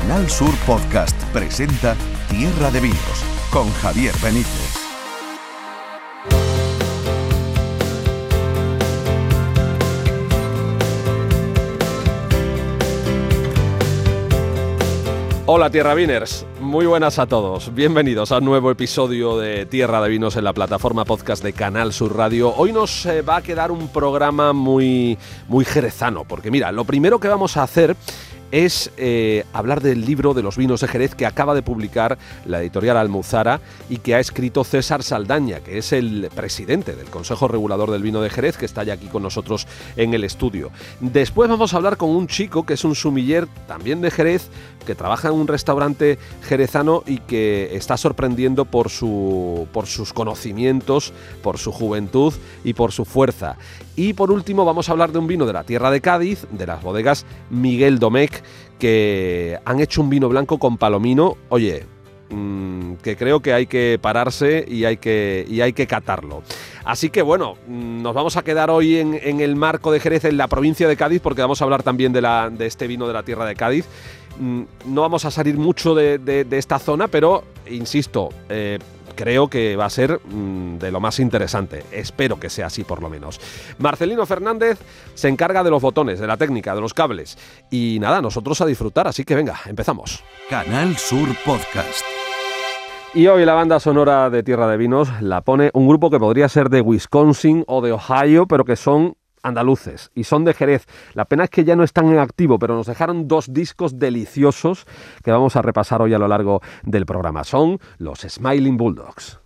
Canal Sur Podcast presenta Tierra de Vinos con Javier Benítez. Hola Tierra Viners, muy buenas a todos. Bienvenidos a un nuevo episodio de Tierra de Vinos en la plataforma podcast de Canal Sur Radio. Hoy nos eh, va a quedar un programa muy muy jerezano, porque mira, lo primero que vamos a hacer es eh, hablar del libro de los vinos de Jerez que acaba de publicar la editorial Almuzara y que ha escrito César Saldaña, que es el presidente del Consejo Regulador del Vino de Jerez, que está ya aquí con nosotros en el estudio. Después vamos a hablar con un chico que es un sumiller también de Jerez, que trabaja en un restaurante jerezano y que está sorprendiendo por, su, por sus conocimientos, por su juventud y por su fuerza. Y por último vamos a hablar de un vino de la tierra de Cádiz, de las bodegas Miguel Domecq, que han hecho un vino blanco con palomino. Oye, mm, que creo que hay que pararse y hay que, y hay que catarlo. Así que bueno, mm, nos vamos a quedar hoy en, el marco de Jerez, en la provincia de Cádiz, porque vamos a hablar también de, la, de este vino de la tierra de Cádiz. Mm, no vamos a salir mucho de, esta zona, pero insisto, eh, creo que va a ser mm, de lo más interesante. Espero que sea así por lo menos. Marcelino Fernández se encarga de los botones, de la técnica, de los cables. Y nada, nosotros a disfrutar, así que venga, empezamos. Canal Sur Podcast. Y hoy la banda sonora de Tierra de Vinos la pone un grupo que podría ser de Wisconsin o de Ohio, pero que son andaluces y son de Jerez. La pena es que ya no están en activo, pero nos dejaron dos discos deliciosos que vamos a repasar hoy a lo largo del programa. Son los Smiling Bulldogs.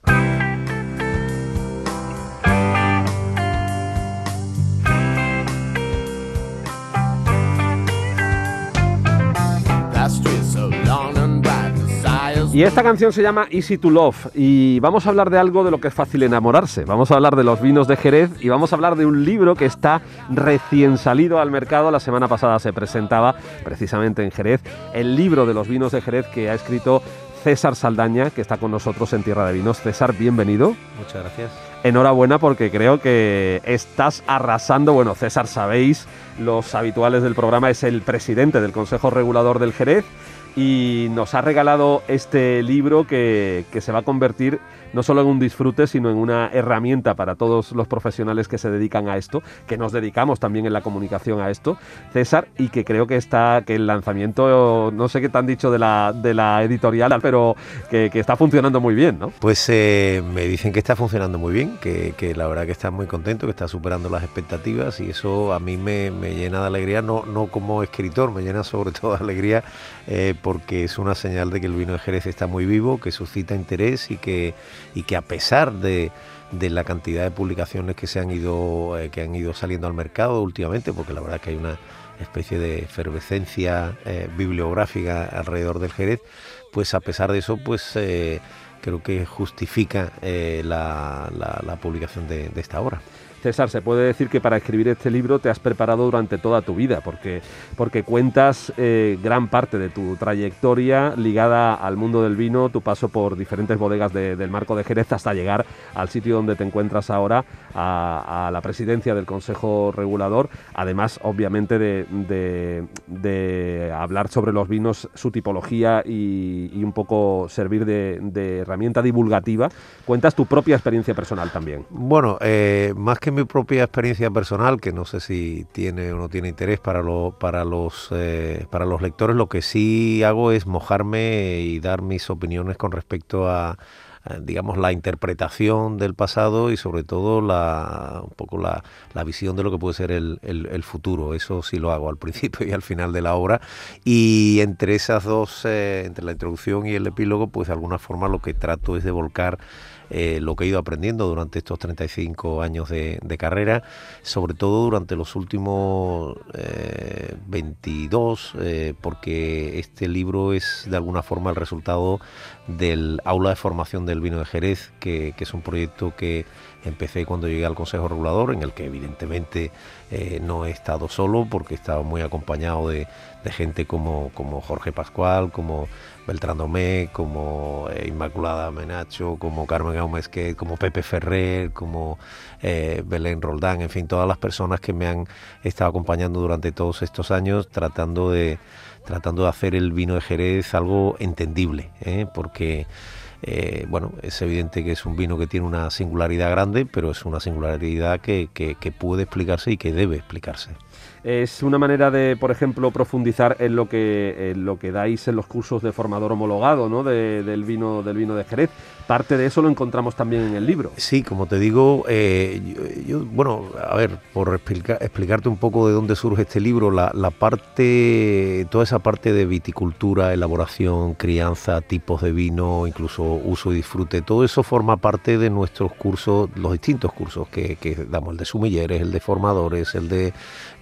Y esta canción se llama Easy to Love y vamos a hablar de algo de lo que es fácil enamorarse. Vamos a hablar de los vinos de Jerez y vamos a hablar de un libro que está recién salido al mercado. La semana pasada se presentaba precisamente en Jerez el libro de los vinos de Jerez que ha escrito César Saldaña, que está con nosotros en Tierra de Vinos. César, bienvenido. Muchas gracias. Enhorabuena porque creo que estás arrasando. Bueno, César, sabéis, los habituales del programa es el presidente del Consejo Regulador del Jerez y nos ha regalado este libro que, que, se va a convertir no solo en un disfrute, sino en una herramienta para todos los profesionales que se dedican a esto, que nos dedicamos también en la comunicación a esto, César, y que creo que está, que el lanzamiento, no sé qué te han dicho de la, editorial, pero que, está funcionando muy bien, ¿no? Pues eh, me dicen que está funcionando muy bien, que, la verdad que está muy contento, que está superando las expectativas y eso a mí me, me llena de alegría, no, no como escritor, me llena sobre todo de alegría eh, porque es una señal de que el vino de Jerez está muy vivo, que suscita interés y que, y que a pesar de, la cantidad de publicaciones que se han ido eh, que han ido saliendo al mercado últimamente, porque la verdad es que hay una especie de efervescencia eh, bibliográfica alrededor del Jerez, pues a pesar de eso, pues creo que justifica la, la, publicación de esta obra. César, se puede decir que para escribir este libro te has preparado durante toda tu vida, porque, porque cuentas eh, gran parte de tu trayectoria ligada al mundo del vino, tu paso por diferentes bodegas del Marco de Jerez hasta llegar al sitio donde te encuentras ahora, a, la presidencia del Consejo Regulador, además obviamente de, hablar sobre los vinos, su tipología y, un poco servir de, herramienta divulgativa. Cuentas tu propia experiencia personal también. Bueno, eh, más que mi propia experiencia personal, que no sé si tiene o no tiene interés para, para, los, eh, para los lectores, lo que sí hago es mojarme y dar mis opiniones con respecto a, digamos, la interpretación del pasado y sobre todo la, un poco la, visión de lo que puede ser el, futuro. Eso sí lo hago al principio y al final de la obra. Y entre esas dos, eh, entre la introducción y el epílogo, pues de alguna forma lo que trato es de volcar eh, lo que he ido aprendiendo durante estos 35 años de, carrera, sobre todo durante los últimos 22, eh, eh, porque este libro es de alguna forma el resultado del aula de formación del vino de Jerez, que, es un proyecto que empecé cuando llegué al Consejo Regulador, en el que evidentemente no he estado solo, porque he muy acompañado de, gente como, como Jorge Pascual, como Beltrán Domé, como eh, Inmaculada Menacho, como Carmen Gómez, como Pepe Ferrer, como eh, Belén Roldán, en fin, todas las personas que me han estado acompañando durante todos estos años tratando de tratando de hacer el vino de Jerez algo entendible, ¿eh? porque bueno, es evidente que es un vino que tiene una singularidad grande, pero es una singularidad que puede explicarse y que debe explicarse es una manera de, por ejemplo, profundizar en lo que, lo que dais en los cursos de formador homologado ¿no? del, vino, del vino de Jerez. Parte de eso lo encontramos también en el libro. Sí, como te digo, eh, yo, bueno, a ver, por explicarte un poco de dónde surge este libro, la, parte, toda esa parte de viticultura, elaboración, crianza, tipos de vino, incluso uso y disfrute, todo eso forma parte de nuestros cursos, los distintos cursos que, damos, el de sumilleres, el de formadores, el de...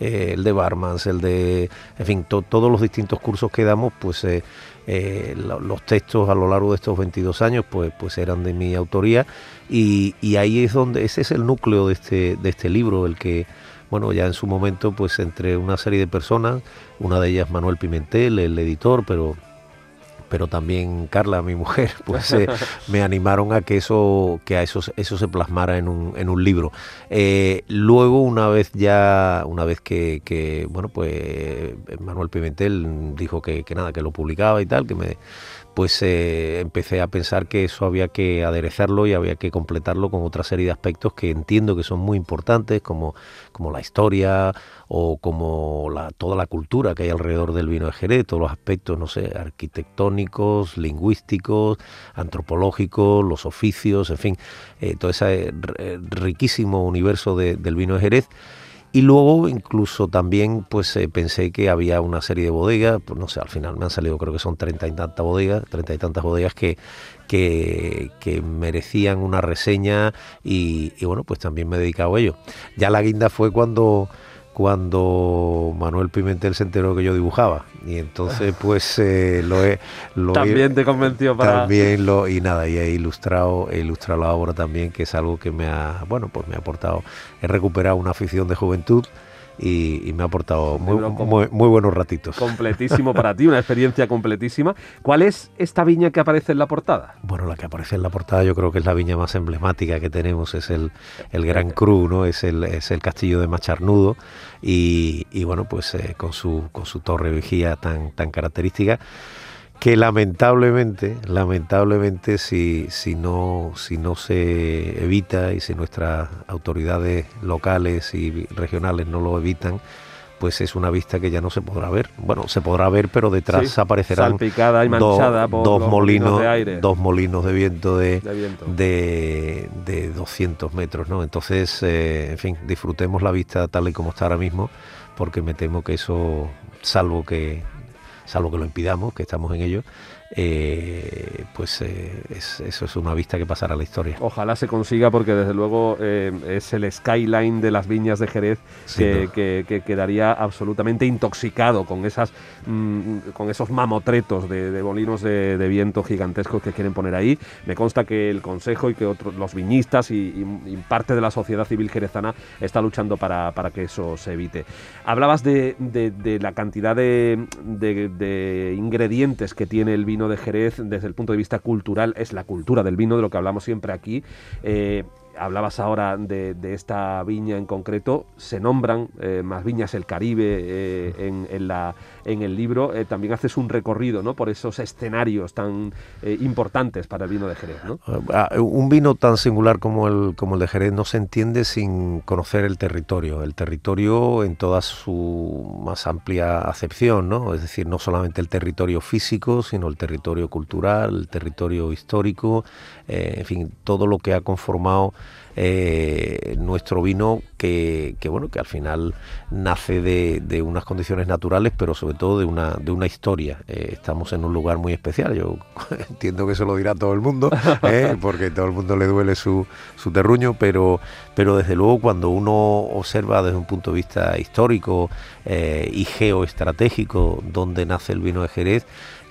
Eh, el de Barmans, el de, en fin, todos los distintos cursos que damos, pues eh, eh, los textos a lo largo de estos 22 años, pues, pues eran de mi autoría. Y, ahí es donde, ese es el núcleo de este, de este libro, el que, bueno, ya en su momento, pues entre una serie de personas, una de ellas Manuel Pimentel, el editor, pero pero también Carla, mi mujer, pues eh, me animaron a que eso, que a eso, eso se plasmara en un, en un libro. Eh, luego, una vez ya, una vez que, bueno, pues Manuel Pimentel dijo que, que nada, que lo publicaba y tal, que me pues eh, empecé a pensar que eso había que aderezarlo y había que completarlo con otra serie de aspectos que entiendo que son muy importantes, como, como la historia o como la, toda la cultura que hay alrededor del vino de Jerez, todos los aspectos, no sé, arquitectónicos, lingüísticos, antropológicos, los oficios, en fin, eh, todo ese eh, riquísimo universo del vino de Jerez y luego incluso también pues eh, pensé que había una serie de bodegas, pues no sé, al final me han salido creo que son treinta y tantas bodegas, treinta y tantas bodegas que, que, merecían una reseña y, y, bueno, pues también me he dedicado a ello. Ya la guinda fue cuando cuando Manuel Pimentel se enteró que yo dibujaba. Y entonces pues eh, lo he lo también te convenció para también lo y nada y he ilustrado he ilustrado la obra también que es algo que me ha bueno pues me ha aportado. He recuperado una afición de juventud y, me ha aportado muy, muy, buenos ratitos. Completísimo para ti, una experiencia completísima. ¿Cuál es esta viña que aparece en la portada? Bueno, la que aparece en la portada yo creo que es la viña más emblemática que tenemos, es el, el Gran Cru, ¿no? es, el, es el castillo de Macharnudo y, y bueno, pues eh, con, su, con su torre vigía tan, tan característica que lamentablemente, lamentablemente si, si, no, si no se evita y si nuestras autoridades locales y regionales no lo evitan, pues es una vista que ya no se podrá ver. Bueno, se podrá ver, pero detrás aparecerán dos, molinos, de aire. dos molinos de viento de, de, de, 200 metros, ¿no? Entonces, eh, en fin, disfrutemos la vista tal y como está ahora mismo, porque me temo que eso, salvo que salvo que lo impidamos, que estamos en ello, eh, pues eh, eso es una vista que pasará a la historia. Ojalá se consiga porque desde luego eh, es el skyline de las viñas de Jerez que, quedaría absolutamente intoxicado con esas mm, con esos mamotretos de, bolinos de, viento gigantescos que quieren poner ahí. Me consta que el Consejo y que otros los viñistas y, parte de la sociedad civil jerezana está luchando para, que eso se evite. Hablabas de, la cantidad de ingredientes que tiene el vino de Jerez desde el punto de vista cultural es la cultura del vino, de lo que hablamos siempre aquí. Eh, hablabas ahora de, esta viña en concreto, se nombran eh, más viñas el Caribe eh, en, el libro, eh, también haces un recorrido ¿no? por esos escenarios tan importantes para el vino de Jerez. ¿no? Ah, un vino tan singular como el, como el de Jerez no se entiende sin conocer el territorio, el territorio en toda su más amplia acepción, ¿no? es decir, no solamente el territorio físico, sino el territorio cultural, el territorio histórico, en fin, todo lo que ha conformado eh, nuestro vino que, bueno que al final nace de, unas condiciones naturales pero sobre todo de una de una historia eh, estamos en un lugar muy especial yo entiendo que eso lo dirá todo el mundo ¿eh? porque todo el mundo le duele su, su terruño pero pero desde luego cuando uno observa desde un punto de vista histórico y geoestratégico dónde nace el vino de Jerez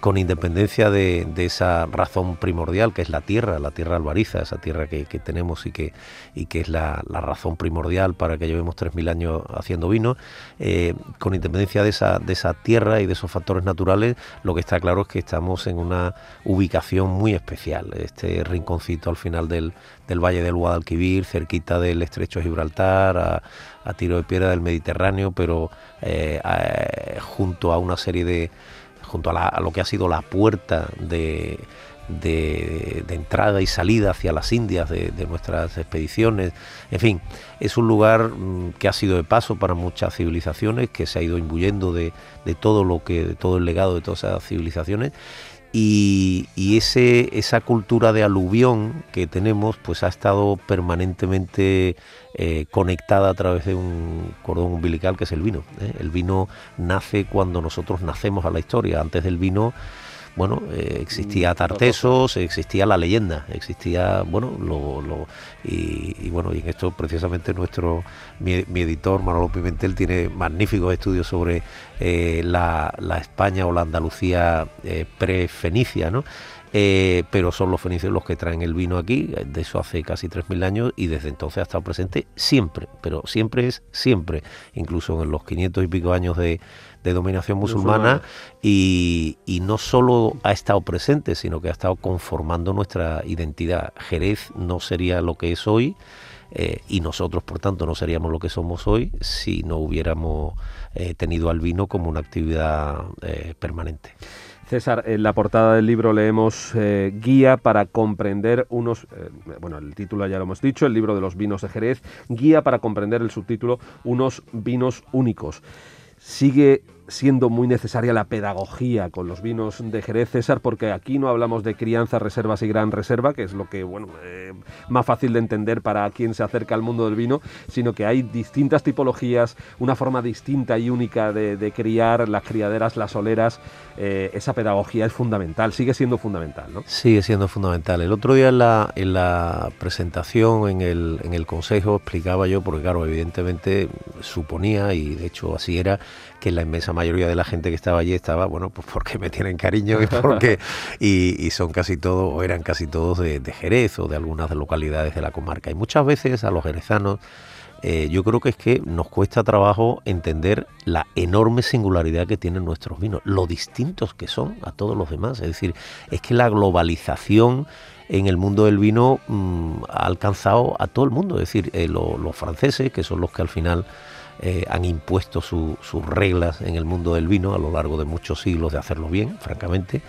con independencia de, esa razón primordial que es la tierra, la tierra albariza, esa tierra que, tenemos y que, y que es la, razón primordial para que llevemos 3.000 años haciendo vino, eh, con independencia de esa, de esa tierra y de esos factores naturales, lo que está claro es que estamos en una ubicación muy especial, este rinconcito al final del, Valle del Guadalquivir, cerquita del Estrecho de Gibraltar, a, tiro de piedra del Mediterráneo, pero eh, junto a una serie de junto a, lo que ha sido la puerta de, de, entrada y salida hacia las Indias de, nuestras expediciones. En fin, es un lugar mm, que ha sido de paso para muchas civilizaciones, que se ha ido imbuyendo de, todo lo que, de todo el legado de todas esas civilizaciones. Y, ese, esa cultura de aluvión que tenemos, pues ha estado permanentemente eh, conectada a través de un cordón umbilical que es el vino. ¿eh? El vino nace cuando nosotros nacemos a la historia. Antes del vino bueno, eh, existía mm, Tartesos, existía la leyenda, existía, bueno, lo, lo y, bueno, y en esto precisamente nuestro, mi, editor Manolo Pimentel tiene magníficos estudios sobre eh, la, España o la Andalucía eh, pre-fenicia, ¿no? pero son los fenicios los que traen el vino aquí, de eso hace casi 3.000 años y desde entonces ha estado presente siempre, pero siempre es siempre, incluso en los 500 y pico años de, de dominación musulmana y, no solo ha estado presente, sino que ha estado conformando nuestra identidad. Jerez no sería lo que es hoy eh, y nosotros, por tanto, no seríamos lo que somos hoy si no hubiéramos eh, tenido al vino como una actividad eh, permanente. César, en la portada del libro leemos Guía para comprender unos, bueno, el título ya lo hemos dicho, el libro de los vinos de Jerez, Guía para comprender el subtítulo Unos vinos únicos. Sigue siendo muy necesaria la pedagogía con los vinos de Jerez, César, porque aquí no hablamos de crianza, reservas y gran reserva, que es lo que, bueno, eh, más fácil de entender para quien se acerca al mundo del vino, sino que hay distintas tipologías, una forma distinta y única de, criar, las criaderas, las oleras, eh, esa pedagogía es fundamental, sigue siendo fundamental. Sigue siendo fundamental. El otro día en la, en la presentación, en el, en el consejo, explicaba yo, porque claro, evidentemente suponía, y de hecho así era, que la inmensa mayoría de la gente que estaba allí estaba, bueno, pues porque me tienen cariño y porque y, son casi todos, o eran casi todos de, Jerez o de algunas localidades de la comarca. Y muchas veces a los jerezanos eh, yo creo que es que nos cuesta trabajo entender la enorme singularidad que tienen nuestros vinos, lo distintos que son a todos los demás. Es decir, es que la globalización en el mundo del vino mm, ha alcanzado a todo el mundo. Es decir, eh, los franceses, que son los que al final eh, han impuesto sus reglas en el mundo del vino a lo largo de muchos siglos de hacerlo bien, francamente,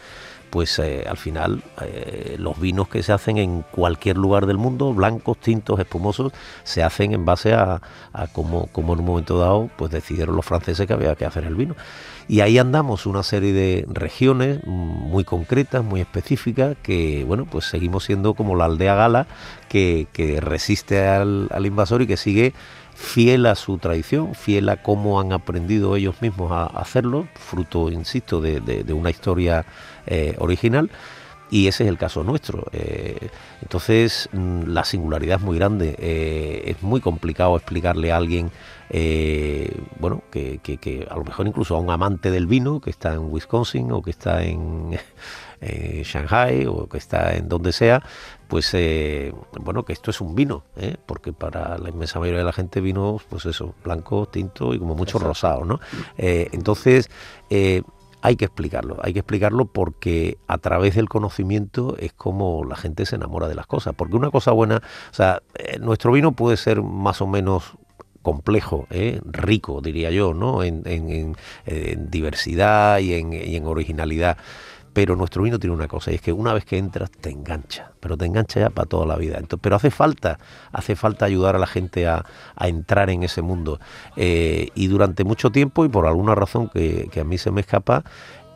pues eh, al final eh, los vinos que se hacen en cualquier lugar del mundo, blancos, tintos, espumosos, se hacen en base a, cómo como, en un momento dado pues decidieron los franceses que había que hacer el vino. Y ahí andamos una serie de regiones muy concretas, muy específicas, que bueno, pues seguimos siendo como la aldea gala que, resiste al invasor y que sigue fiel a su tradición, fiel a cómo han aprendido ellos mismos a hacerlo, fruto, insisto, de, una historia eh, original. Y ese es el caso nuestro. Eh, entonces, mm, la singularidad es muy grande. Eh, es muy complicado explicarle a alguien, bueno, que, que, a lo mejor incluso a un amante del vino que está en Wisconsin o que está en eh, Shanghai o que está en donde sea, pues eh, bueno, que esto es un vino, ¿eh? porque para la inmensa mayoría de la gente vino, pues eso, blanco, tinto y como mucho rosado, ¿no? entonces, hay que explicarlo, hay que explicarlo porque a través del conocimiento es como la gente se enamora de las cosas, porque una cosa buena, o sea, nuestro vino puede ser más o menos complejo, rico, diría yo, ¿no? En, diversidad y en originalidad. Pero nuestro vino tiene una cosa, y es que una vez que entras te engancha, pero te engancha ya para toda la vida. Entonces, pero hace falta, hace falta ayudar a la gente a, entrar en ese mundo. Eh, y durante mucho tiempo, y por alguna razón que, a mí se me escapa,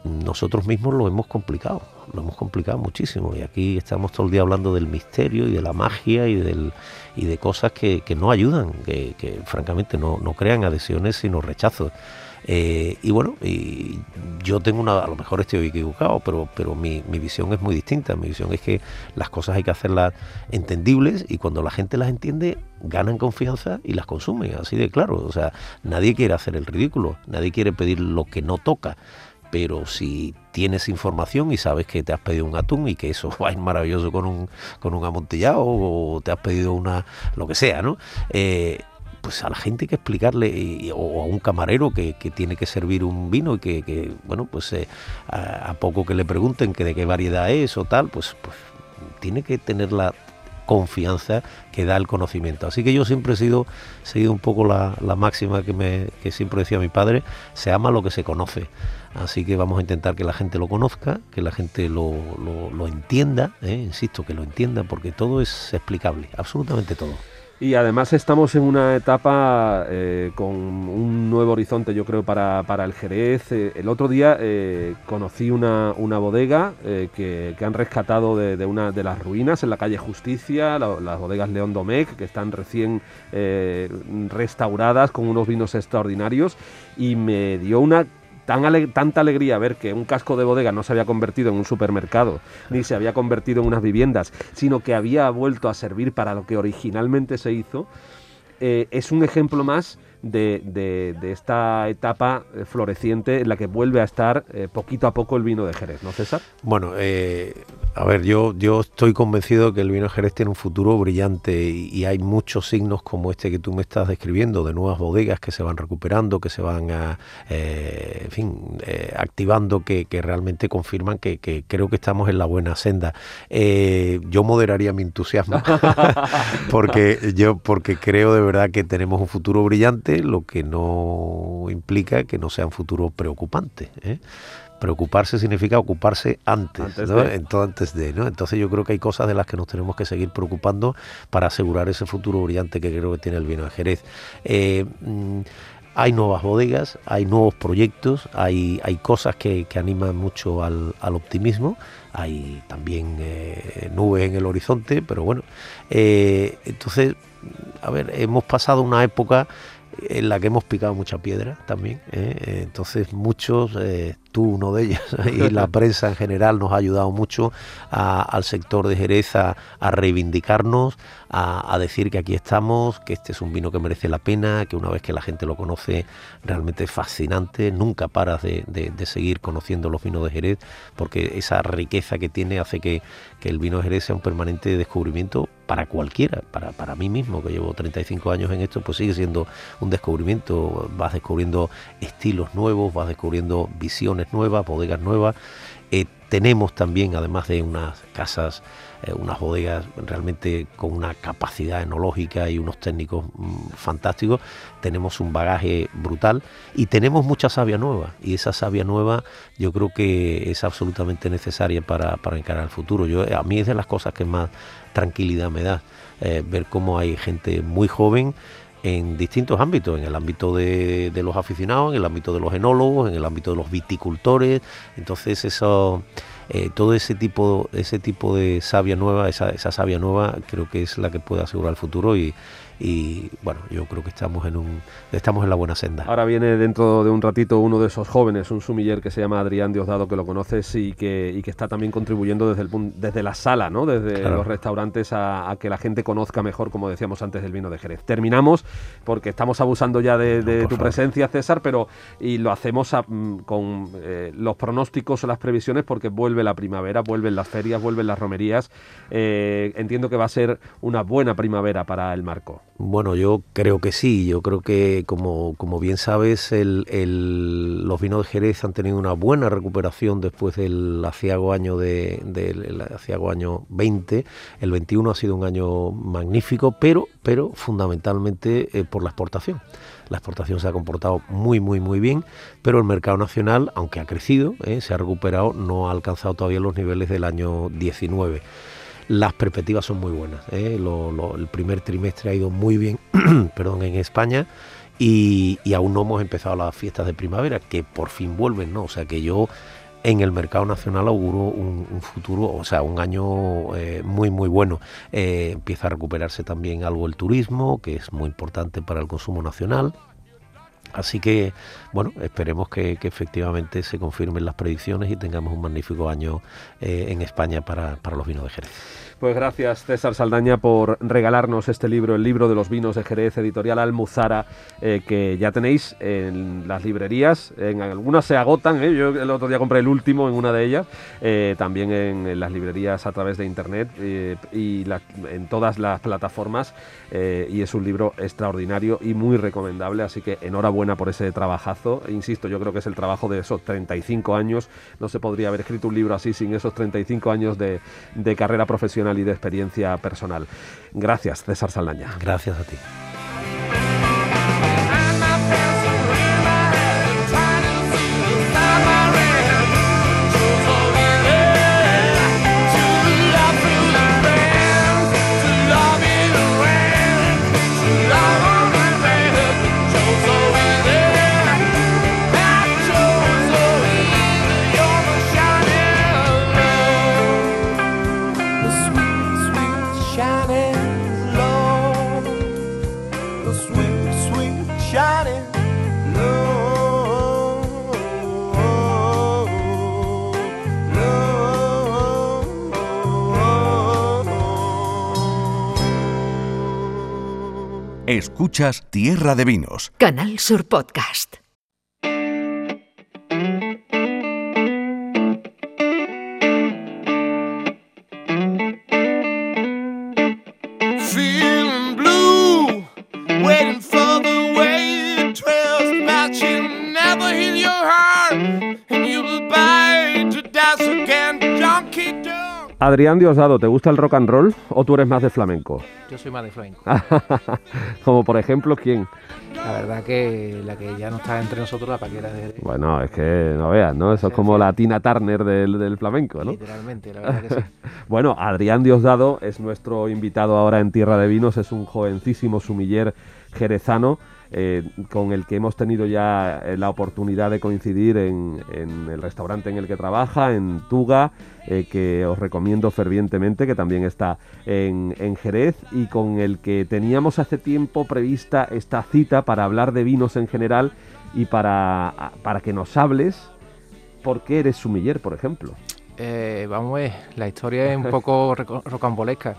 nosotros mismos lo hemos complicado, lo hemos complicado muchísimo. Y aquí estamos todo el día hablando del misterio y de la magia y, de cosas que, no ayudan, que, que francamente no, no crean adhesiones sino rechazos. Eh, y bueno, y yo tengo una, a lo mejor estoy equivocado, pero, pero mi, mi, visión es muy distinta. Mi visión es que las cosas hay que hacerlas entendibles y cuando la gente las entiende, ganan confianza y las consumen, así de claro. O sea, nadie quiere hacer el ridículo, nadie quiere pedir lo que no toca. Pero si tienes información y sabes que te has pedido un atún y que eso va a ir maravilloso con un, con un amontillado o te has pedido una, lo que sea, ¿no? Eh, pues a la gente hay que explicarle, o a un camarero que, tiene que servir un vino y que, bueno, pues eh, a, poco que le pregunten que de qué variedad es o tal, pues, pues tiene que tener la confianza que da el conocimiento. Así que yo siempre he sido, seguido un poco la, máxima que, me, que siempre decía mi padre, se ama lo que se conoce. Así que vamos a intentar que la gente lo conozca, que la gente lo, lo, entienda, ¿eh? insisto, que lo entienda, porque todo es explicable, absolutamente todo. Y además estamos en una etapa eh, con un nuevo horizonte, yo creo, para, el Jerez. Eh, el otro día eh, conocí una, bodega que, han rescatado de, una de las ruinas en la calle Justicia, las bodegas León Domecq, que están recién restauradas con unos vinos extraordinarios. Y me dio una tanta alegría ver que un casco de bodega no se había convertido en un supermercado, ni se había convertido en unas viviendas, sino que había vuelto a servir para lo que originalmente se hizo, eh, es un ejemplo más de, esta etapa eh, floreciente en la que vuelve a estar eh, poquito a poco el vino de Jerez, ¿no, César? Bueno, eh, a ver, yo, yo estoy convencido de que el vino de Jerez tiene un futuro brillante y, hay muchos signos como este que tú me estás describiendo, de nuevas bodegas que se van recuperando, que se van a, en fin, activando, que, realmente confirman que, creo que estamos en la buena senda. yo moderaría mi entusiasmo porque yo porque creo de verdad que tenemos un futuro brillante lo que no implica que no sea un futuro preocupante. ¿Eh? Preocuparse significa ocuparse antes, Entonces, de, ¿no? Entonces yo creo que hay cosas de las que nos tenemos que seguir preocupando para asegurar ese futuro brillante que creo que tiene el vino de Jerez. Eh, mm, hay nuevas bodegas, hay nuevos proyectos, hay, hay cosas que, animan mucho al, optimismo, hay también eh, nubes en el horizonte, pero bueno, entonces, a ver, hemos pasado una época en la que hemos picado mucha piedra también. ¿eh? Entonces muchos, eh, tú uno de ellos, y la prensa en general nos ha ayudado mucho al sector de Jerez a, reivindicarnos, a, decir que aquí estamos, que este es un vino que merece la pena, que una vez que la gente lo conoce realmente es fascinante, nunca paras de, seguir conociendo los vinos de Jerez, porque esa riqueza que tiene hace que, que el vino de Jerez sea un permanente descubrimiento para cualquiera, para, para mí mismo, que llevo 35 años en esto, pues sigue siendo un descubrimiento, vas descubriendo estilos nuevos, vas descubriendo visiones nuevas, bodegas nuevas. Eh, tenemos también, además de unas casas, eh, unas bodegas realmente con una capacidad enológica y unos técnicos mm, fantásticos, tenemos un bagaje brutal y tenemos mucha savia nueva. Y esa savia nueva yo creo que es absolutamente necesaria para, para encarar el futuro. Yo, a mí es de las cosas que más tranquilidad me da eh, ver cómo hay gente muy joven en distintos ámbitos, en el ámbito de, los aficionados, en el ámbito de los enólogos, en el ámbito de los viticultores. Entonces eso, eh, todo ese tipo, ese tipo de savia nueva, esa, esa savia nueva, creo que es la que puede asegurar el futuro y, y bueno, yo creo que estamos en un estamos en la buena senda. Ahora viene dentro de un ratito uno de esos jóvenes, un sumiller que se llama Adrián Diosdado, que lo conoces y que, y que está también contribuyendo desde, el, desde la sala, ¿no? desde los restaurantes a, que la gente conozca mejor, como decíamos antes, el vino de Jerez. Terminamos porque estamos abusando ya de, tu presencia, César, pero y lo hacemos mm, con eh, los pronósticos o las previsiones porque vuelve la primavera, vuelven las ferias, vuelven las romerías. Eh, entiendo que va a ser una buena primavera para el marco. Bueno, yo creo que sí. Yo creo que, como, como bien sabes, el, los vinos de Jerez han tenido una buena recuperación después del aciago año, de, del año 20. El 21 ha sido un año magnífico, pero, pero fundamentalmente eh, por la exportación. La exportación se ha comportado muy, muy, muy bien, pero el mercado nacional, aunque ha crecido, eh, se ha recuperado, no ha alcanzado todavía los niveles del año 19 las perspectivas son muy buenas. ¿eh? el primer trimestre ha ido muy bien perdón, en España y, aún no hemos empezado las fiestas de primavera, que por fin vuelven, ¿no? O sea que yo en el mercado nacional auguro un, futuro, o sea, un año eh, muy, muy bueno. Eh, empieza a recuperarse también algo el turismo, que es muy importante para el consumo nacional. Así que, bueno, esperemos que, efectivamente se confirmen las predicciones y tengamos un magnífico año en España para, para los vinos de Jerez. Pues gracias César Saldaña por regalarnos este libro, el libro de los vinos de Jerez, editorial Almuzara, eh, que ya tenéis en las librerías. En algunas se agotan, ¿eh? yo el otro día compré el último en una de ellas, eh, también en, las librerías a través de internet y en todas las plataformas. y es un libro extraordinario y muy recomendable, así que enhorabuena por ese trabajazo. Insisto, yo creo que es el trabajo de esos 35 años. No se podría haber escrito un libro así sin esos 35 años de carrera profesional y de experiencia personal. Gracias, César Saldaña. Gracias a ti. Escuchas Tierra de Vinos. Canal Sur Podcast. Adrián Diosdado, ¿te gusta el rock and roll o tú eres más de flamenco? Yo soy más de flamenco. Como por ejemplo, ¿quién? La verdad que la que ya no está entre nosotros, la paquera de Bueno, es que no veas, ¿no? Eso es como sí. la Tina Turner del, del flamenco, ¿no? literalmente, la verdad que sí. Bueno, Adrián Diosdado es nuestro invitado ahora en Tierra de Vinos, es un jovencísimo sumiller jerezano eh, con el que hemos tenido ya eh, la oportunidad de coincidir en, en el restaurante en el que trabaja, en Tuga, eh, que os recomiendo fervientemente, que también está en, en Jerez, y con el que teníamos hace tiempo prevista esta cita para hablar de vinos en general y para, para que nos hables por qué eres sumiller, por ejemplo. Eh, vamos a ver, la historia es un poco rocambolesca.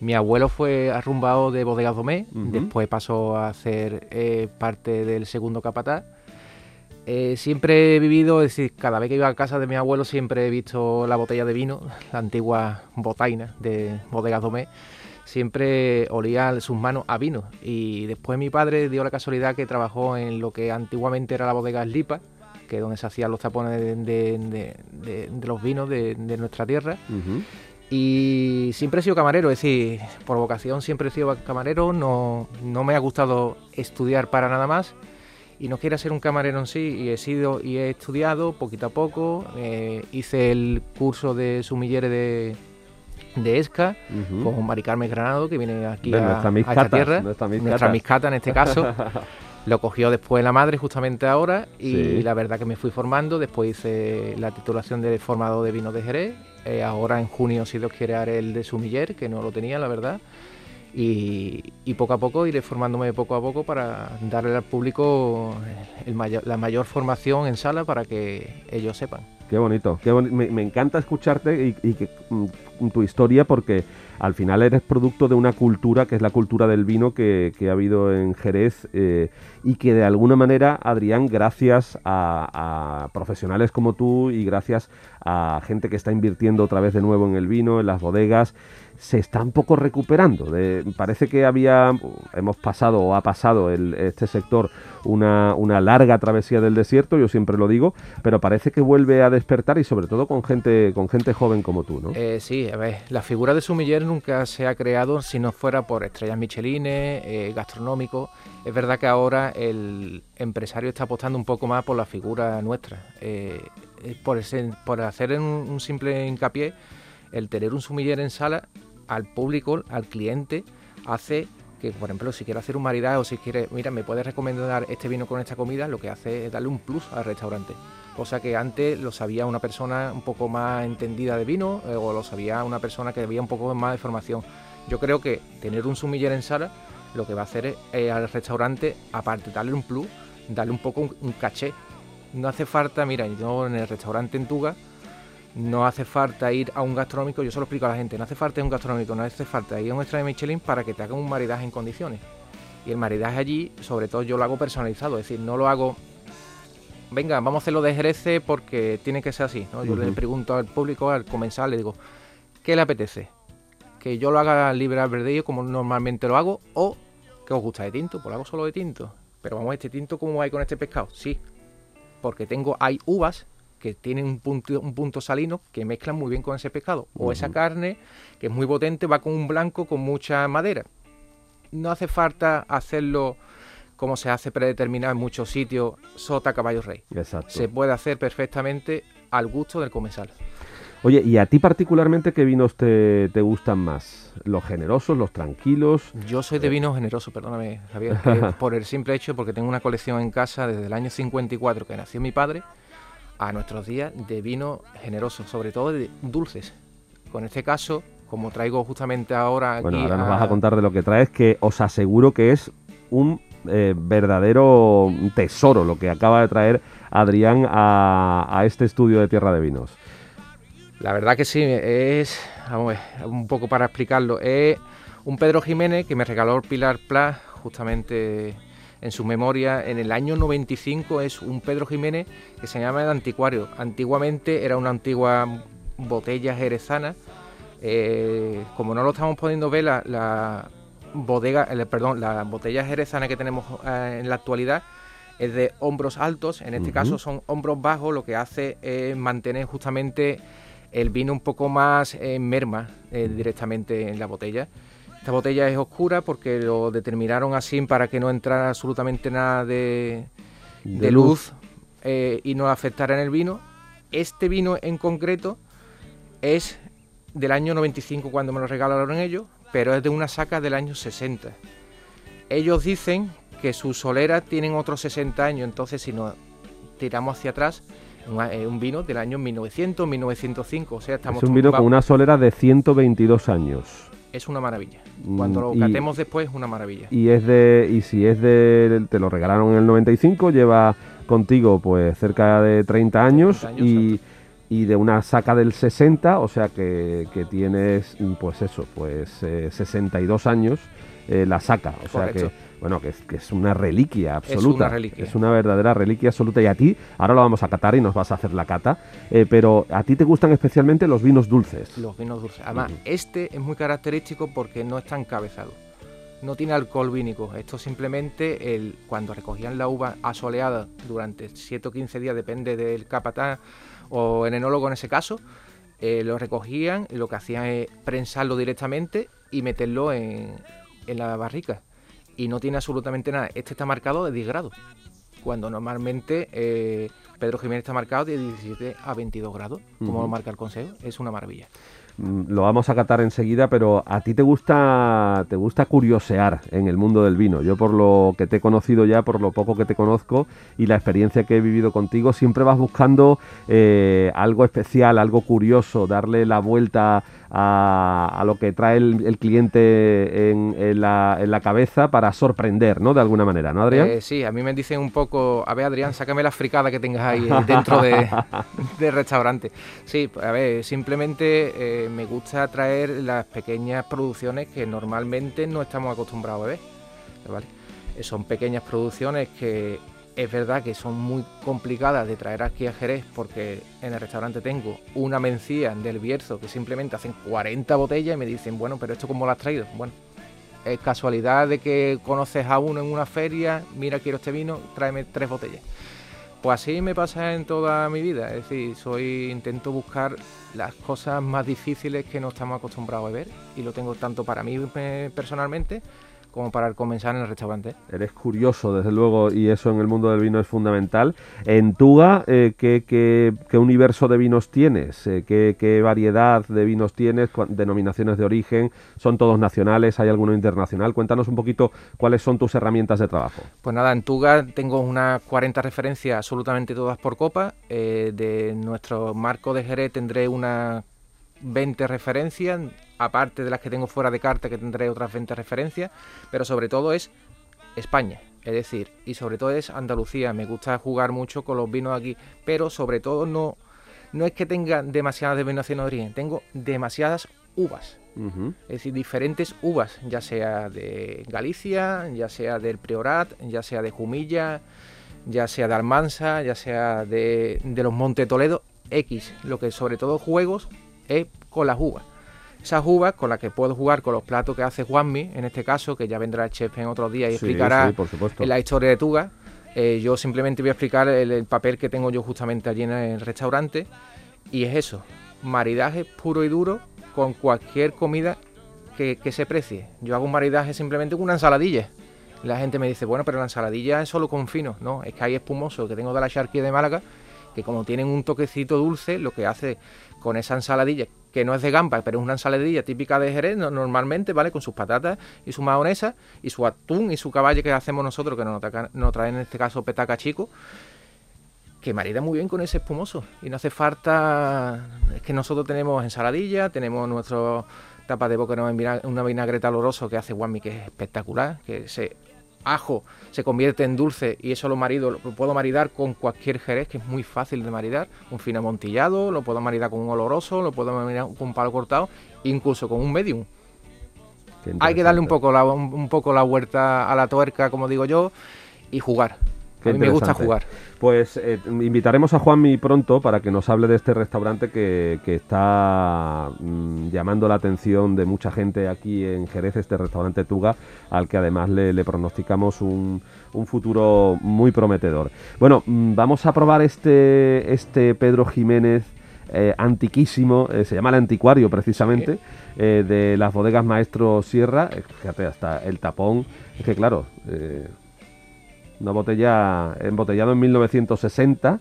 Mi abuelo fue arrumbado de Bodegas Domé, después pasó a hacer eh, parte del segundo capataz. Eh, siempre he vivido, es decir, cada vez que iba a casa de mi abuelo siempre he visto la botella de vino, la antigua botaina de Bodegas Domé. Siempre olía sus manos a vino. Y después mi padre dio la casualidad que trabajó en lo que antiguamente era la bodega Lipa, que es donde se hacían los tapones de, de- de- de- de los vinos de, nuestra tierra. Y siempre he sido camarero, es decir, por vocación siempre he sido camarero, no, no me ha gustado estudiar para nada más. Y no quiero ser un camarero en sí y he sido y he estudiado poquito a poco, eh, hice el curso de sumillere de, de ESCA con Mari Carmen Granado que viene aquí De a, nuestra a Miss esta tierra, nuestra miscata en este caso. Lo cogió después la madre justamente ahora y Sí. la verdad que me fui formando, después hice la titulación de formado de vino de Jerez, eh, ahora en junio si Dios quiere haré el de Sumiller, que no lo tenía la verdad, y, y poco a poco iré formándome poco a poco para darle al público el mayor- la mayor formación en sala para que ellos sepan. Qué bonito, qué boni- me, me encanta escucharte y, y que mm, tu historia porque al final eres producto de una cultura que es la cultura del vino que, ha habido en Jerez eh, y que de alguna manera, Adrián, gracias a, profesionales como tú y gracias a gente que está invirtiendo otra vez de nuevo en el vino, en las bodegas, se está un poco recuperando. Parece que había, hemos pasado o ha pasado el- este sector una, una larga travesía del desierto, yo siempre lo digo, pero parece que vuelve a despertar y sobre todo con gente, con gente joven como tú, ¿no? Eh, sí, a ver, la figura de sumiller nunca se ha creado si no fuera por estrellas michelines, eh, gastronómicos. Es verdad que ahora el empresario está apostando un poco más por la figura nuestra. Eh, eh, por, por hacer un, un simple hincapié, el tener un sumiller en sala al público, al cliente, hace que, por ejemplo, si quiere hacer un maridaje o si quiere, mira, me puedes recomendar este vino con esta comida, lo que hace es darle un plus al restaurante. Cosa que antes lo sabía una persona un poco más entendida de vino eh, o lo sabía una persona que había un poco más de formación. Yo creo que tener un sumiller en sala lo que va a hacer es eh, al restaurante, aparte darle un plus, darle un poco un, un caché. No hace falta, mira, yo en el restaurante en Tuga no hace falta ir a un gastronómico, yo se lo explico a la gente, no hace falta ir a un gastronómico, no hace falta ir a un extra de Michelin para que te hagan un maridaje en condiciones. Y el maridaje allí, sobre todo yo lo hago personalizado, es decir, no lo hago, venga, vamos a hacerlo de Jerez porque tiene que ser así. ¿no? Yo le pregunto al público, al comensal, le digo, ¿qué le apetece? ¿Que yo lo haga libre albedrío como normalmente lo hago o que os gusta de tinto? Pues lo hago solo de tinto. pero vamos, este tinto, ¿cómo ir con este pescado? Sí, porque tengo, hay uvas que tienen un punto, un punto salino que mezclan muy bien con ese pescado. O esa carne, que es muy potente, va con un blanco con mucha madera. No hace falta hacerlo como se hace predeterminado en muchos sitios, sota, caballo, rey. Exacto. Se puede hacer perfectamente al gusto del comensal. Oye, ¿y a ti particularmente qué vinos te, te gustan más? ¿Los generosos, los tranquilos? Yo soy de vino generoso, perdóname, Javier, por el simple hecho, porque tengo una colección en casa desde el año 54 que nació mi padre, a nuestros días de vino generoso, sobre todo de dulces. Con este caso, como traigo justamente ahora aquí... Bueno, ahora nos vas a contar de lo que traes, que os aseguro que es un eh, verdadero tesoro lo que acaba de traer Adrián a, a este estudio de Tierra de Vinos. La verdad que sí, es, vamos a ver, un poco para explicarlo, es un Pedro Jiménez que me regaló Pilar Plas justamente en su memoria en el año 95, es un Pedro Jiménez que se llama el anticuario. Antiguamente era una antigua botella jerezana, eh, como no lo estamos pudiendo ver, la, la bodega, el- perdón, la botella jerezana que tenemos eh, en la actualidad es de hombros altos, en este caso son hombros bajos, lo que hace es mantener justamente el vino un poco más en merma eh, directamente en la botella. Esta botella es oscura porque lo determinaron así para que no entrara absolutamente nada de, De de luz. luz eh, y no afectara en el vino. Este vino en concreto es del año 95 cuando me lo regalaron ellos, pero es de una saca del año 60. Ellos dicen que sus soleras tienen otros 60 años, entonces si nos tiramos hacia atrás, un, eh, un vino del año 1900, 1905, o sea, estamos es un vino con una solera de 122 años. Es una maravilla. Mm, Cuando lo y- catemos después es una maravilla. Y es de y si es de te lo regalaron en el 95, lleva contigo pues cerca de 30 años, 30 años, y, y de una saca del 60, o sea que, que tienes pues eso, pues eh, 62 años eh, la saca, o sea que bueno, que es, que es una reliquia absoluta. reliquia. Es una verdadera reliquia absoluta. Y a ti, ahora lo vamos a catar y nos vas a hacer la cata, eh, pero a ti te gustan especialmente los vinos dulces. Los vinos dulces. Además, este es muy característico porque no está encabezado. No tiene alcohol vínico. Esto simplemente, el, cuando recogían la uva asoleada durante 7 o 15 días, depende del capataz o el enólogo en ese caso, eh, lo recogían y lo que hacían es prensarlo directamente y meterlo en, en la barrica. Y no tiene absolutamente nada. Este está marcado de 10 grados. Cuando normalmente eh, Pedro Jiménez está marcado de 17 a 22 grados, como lo marca el consejo. Es una maravilla. Mm, Lo vamos a catar enseguida, pero a ti te gusta te gusta curiosear en el mundo del vino. Yo por lo que te he conocido ya, por lo poco que te conozco y la experiencia que he vivido contigo, siempre vas buscando eh, algo especial, algo curioso, darle la vuelta a, a lo que trae el, el cliente en, en la, en la cabeza para sorprender, ¿no? De alguna manera, ¿no, Adrián? Eh, sí, a mí me dicen un poco, a ver Adrián, sácame la fricada que tengas ahí eh, dentro de, del restaurante. Sí, a ver, simplemente eh, me gusta traer las pequeñas producciones que normalmente no estamos acostumbrados a ver. Eh, Son pequeñas producciones que es verdad que son muy complicadas de traer aquí a Jerez porque en el restaurante tengo una mencía del Bierzo que simplemente hacen 40 botellas y me dicen, bueno, pero esto cómo lo has traído. Bueno, es casualidad de que conoces a uno en una feria, mira, quiero este vino, tráeme tres botellas. Pues así me pasa en toda mi vida, es decir, soy intento buscar las cosas más difíciles que no estamos acostumbrados a ver y lo tengo tanto para mí eh, personalmente como para el comensal en el restaurante. Eres curioso, desde luego, y eso en el mundo del vino es fundamental. En Tuga, eh, ¿qué, qué, qué universo de vinos tienes? Eh, ¿qué, qué variedad de vinos tienes? ¿Cuán- ¿Denominaciones de origen? ¿Son todos nacionales? ¿Hay alguno internacional? Cuéntanos un poquito cuáles son tus herramientas de trabajo. Pues nada, en Tuga tengo unas 40 referencias, absolutamente todas por copa. Eh, de nuestro marco de Jerez tendré unas 20 referencias, aparte de las que tengo fuera de carta, que tendré otras 20 referencias, pero sobre todo es España. Es decir, y sobre todo es Andalucía. Me gusta jugar mucho con los vinos aquí, pero sobre todo no, no es que tenga demasiadas denominaciones de origen, tengo demasiadas uvas. Es decir, diferentes uvas, ya sea de Galicia, ya sea del Priorat, ya sea de Jumilla, ya sea de Almansa, ya sea de, de los Monte Toledo, X. Lo que sobre todo juegos es con las uvas. Esas uvas con las que puedo jugar con los platos que hace Juanmi, en este caso, que ya vendrá el chef en otro día y Sí, explicará sí, la historia de Tuga. Eh, yo simplemente voy a explicar el, el papel que tengo yo justamente allí en el restaurante. Y es eso, maridaje puro y duro con cualquier comida que, que se precie. Yo hago un maridaje simplemente con una ensaladilla. La gente me dice, bueno, pero la ensaladilla es solo con fino. No, es que hay espumoso que tengo de la charquía de Málaga, que como tienen un toquecito dulce, lo que hace con esa ensaladilla, que no es de gamba, pero es una ensaladilla típica de Jerez, no- normalmente, ¿vale? Con sus patatas y su mayonesa y su atún y su caballo que hacemos nosotros, que nos, traen en este caso petaca chico, que marida muy bien con ese espumoso. Y no hace falta. Es que nosotros tenemos ensaladilla, tenemos nuestro tapa de boca, una vina- una vinagreta oloroso que hace Guami, que es espectacular, que ese ajo se convierte en dulce y eso lo marido, lo puedo maridar con cualquier jerez, que es muy fácil de maridar. Un fino amontillado, lo puedo maridar con un oloroso, lo puedo maridar con un palo cortado, incluso con un medium. Hay que darle un poco la, un, un poco la vuelta a la tuerca, como digo yo, y jugar. Qué a mí me gusta jugar. Pues eh, invitaremos a Juanmi pronto para que nos hable de este restaurante que, que está mm, llamando la atención de mucha gente aquí en Jerez, este restaurante Tuga, al que además le, le pronosticamos un, un futuro muy prometedor. Bueno, mm, vamos a probar este, este Pedro Jiménez eh, antiquísimo, eh, se llama el anticuario precisamente, eh, de las bodegas Maestro Sierra. Fíjate, hasta el tapón, es que claro... una botella embotellado en 1960,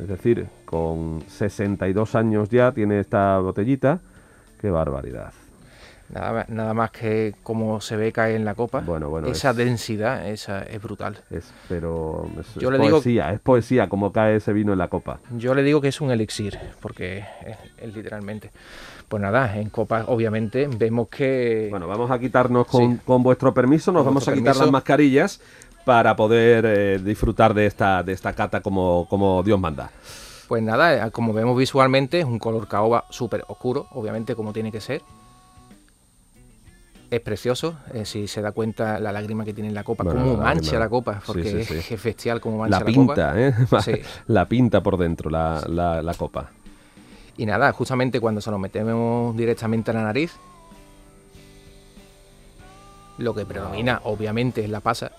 es decir, con 62 años ya tiene esta botellita. Qué barbaridad. Nada, nada más que como se ve caer en la copa. Bueno, bueno, esa es- densidad, esa es brutal. Es, pero es, Yo es le digo- poesía, es poesía como cae ese vino en la copa. Yo le digo que es un elixir, porque es, literalmente. Pues nada, en copas obviamente vemos que... Bueno, vamos a quitarnos con, Sí. con vuestro permiso, nos Con vamos a quitar las mascarillas para poder eh, disfrutar de esta, de esta cata como, como Dios manda. Pues nada, eh, como vemos visualmente, es un color caoba súper oscuro, obviamente como tiene que ser. Es precioso, eh, si se da cuenta la lágrima que tiene en la copa, Bueno, como la mancha lágrima. la copa, porque sí, sí. es- es bestial como mancha La la, pinta, copa. ¿eh? La pinta por dentro, la, la- la copa. Y nada, justamente cuando se lo metemos directamente a la nariz, lo que predomina obviamente es la pasa.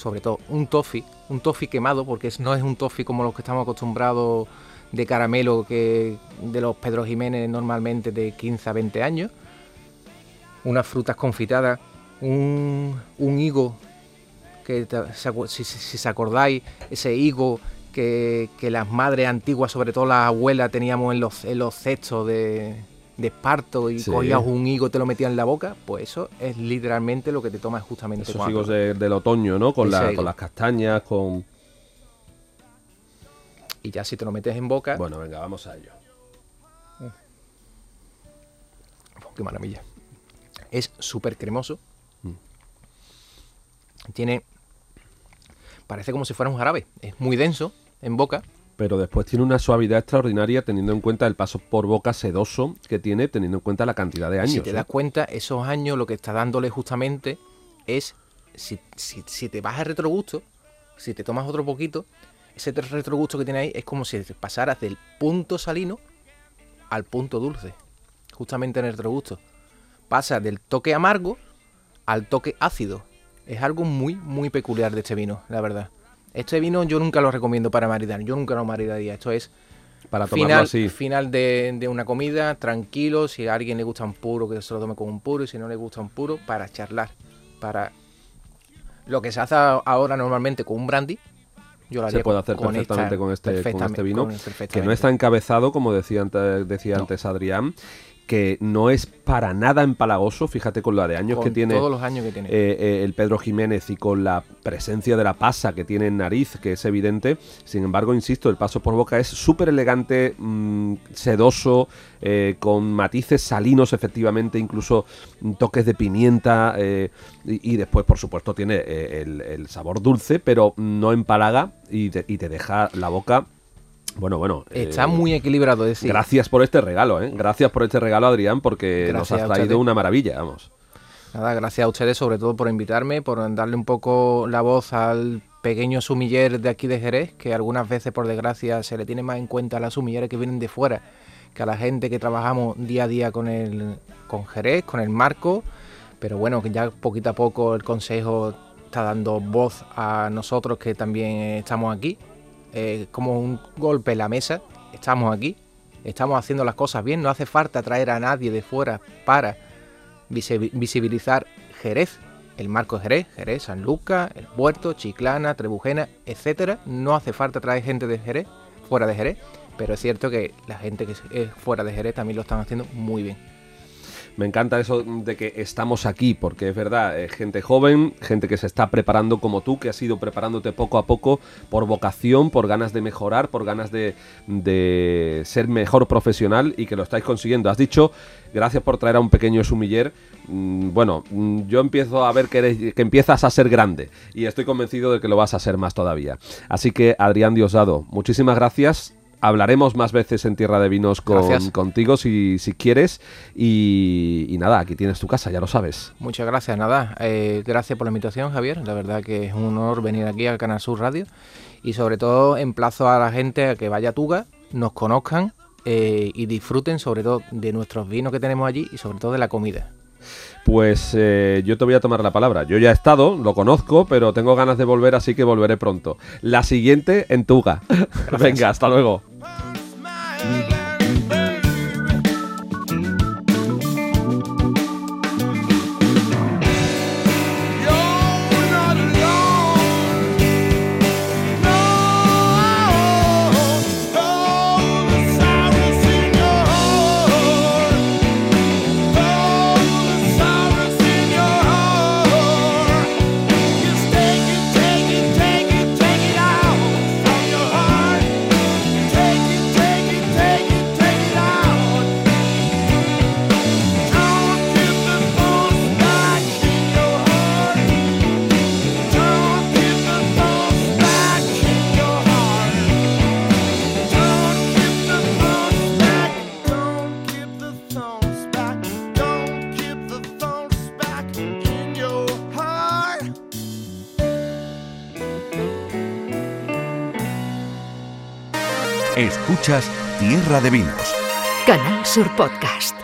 Sobre todo un toffee, un toffee quemado, porque no es un toffee como los que estamos acostumbrados de caramelo que de los Pedro Jiménez normalmente de 15 a 20 años. Unas frutas confitadas, un, un higo que se si, os acordáis, ese higo que, que las madres antiguas, sobre todo las abuelas, teníamos en los, en los cestos de, de esparto y Sí. cogías un higo te lo metías en la boca, pues eso es literalmente lo que te tomas justamente Esos higos de- del otoño, ¿no? Con, la- con las castañas, con... Y ya si te lo metes en boca, Bueno, venga, vamos a ello. oh, qué maravilla. Es súper cremoso. Mm. Tiene... Parece como si fuera un jarabe. Es muy denso en boca. Pero después tiene una suavidad extraordinaria teniendo en cuenta el paso por boca sedoso que tiene, teniendo en cuenta la cantidad de años. si te ¿eh? das cuenta, esos años lo que está dándole justamente es, si, si, si te vas a retrogusto, si te tomas otro poquito, ese retrogusto que tiene ahí es como si pasaras del punto salino al punto dulce, justamente en el retrogusto. Pasa del toque amargo al toque ácido. Es algo muy, muy peculiar de este vino, la verdad. Este vino yo nunca lo recomiendo para maridar, yo nunca lo maridaría. Esto es Para tomarlo final, así. final de, de una comida, tranquilo, si a alguien le gusta un puro, que se lo tome con un puro, y si no le gusta un puro, para charlar, para... Lo que se hace ahora normalmente con un brandy, yo lo haría Se puede hacer con perfectamente esta- con, este, con este vino, con- que no está encabezado, como decía antes, decía No. antes Adrián, que no es para nada empalagoso, fíjate con la de años Con que tiene todos los años que tiene. eh, eh, el Pedro Jiménez y con la presencia de la pasa que tiene en nariz, que es evidente. Sin embargo, insisto, el paso por boca es súper elegante, mm, sedoso, eh, con matices salinos, efectivamente, incluso toques de pimienta. y, y después, por supuesto, tiene el, el sabor dulce, pero no empalaga y te deja la boca. Bueno, bueno. Está eh, muy equilibrado, decir, Gracias por este regalo, ¿eh? Gracias por este regalo, Adrián, porque Gracias nos has traído una maravilla, vamos. Nada, gracias a ustedes sobre todo por invitarme, por darle un poco la voz al pequeño sumiller de aquí de Jerez, que algunas veces por desgracia se le tiene más en cuenta a las sumilleres que vienen de fuera que a la gente que trabajamos día a día con el con Jerez, con el marco, pero bueno, que ya poquito a poco el Consejo está dando voz a nosotros que también estamos aquí, eh, como un golpe en la mesa, estamos aquí, estamos haciendo las cosas bien, no hace falta traer a nadie de fuera para visibilizar Jerez, el marco de Jerez, Jerez, San Lucas, el Puerto, Chiclana, Trebujena, etcétera. No hace falta traer gente de Jerez, fuera de Jerez, pero es cierto que la gente que es fuera de Jerez también lo están haciendo muy bien. Me encanta eso de que estamos aquí, porque es verdad, eh, gente joven, gente que se está preparando como tú, que has ido preparándote poco a poco por vocación, por ganas de mejorar, por ganas de, de ser mejor profesional y que lo estáis consiguiendo. Has dicho, gracias por traer a un pequeño sumiller. Mm, bueno, mm, yo empiezo a ver que, eres- que empiezas a ser grande y estoy convencido de que lo vas a ser más todavía. Así que, Adrián Diosdado, muchísimas gracias. Hablaremos más veces en Tierra de Vinos con- contigo si, si quieres. Y, y nada, aquí tienes tu casa, ya lo sabes. Muchas gracias, nada. eh, gracias por la invitación, Javier. La verdad que es un honor venir aquí al Canal Sur Radio. Y sobre todo emplazo a la gente a que vaya a Tuga, nos conozcan eh, y disfruten sobre todo de nuestros vinos que tenemos allí y sobre todo de la comida. Pues eh, yo te voy a tomar la palabra. Yo ya he estado, lo conozco, pero tengo ganas de volver, así que volveré pronto. La siguiente en Tuga. Venga, hasta luego. Escuchas Tierra de Vinos. Canal Sur Podcast.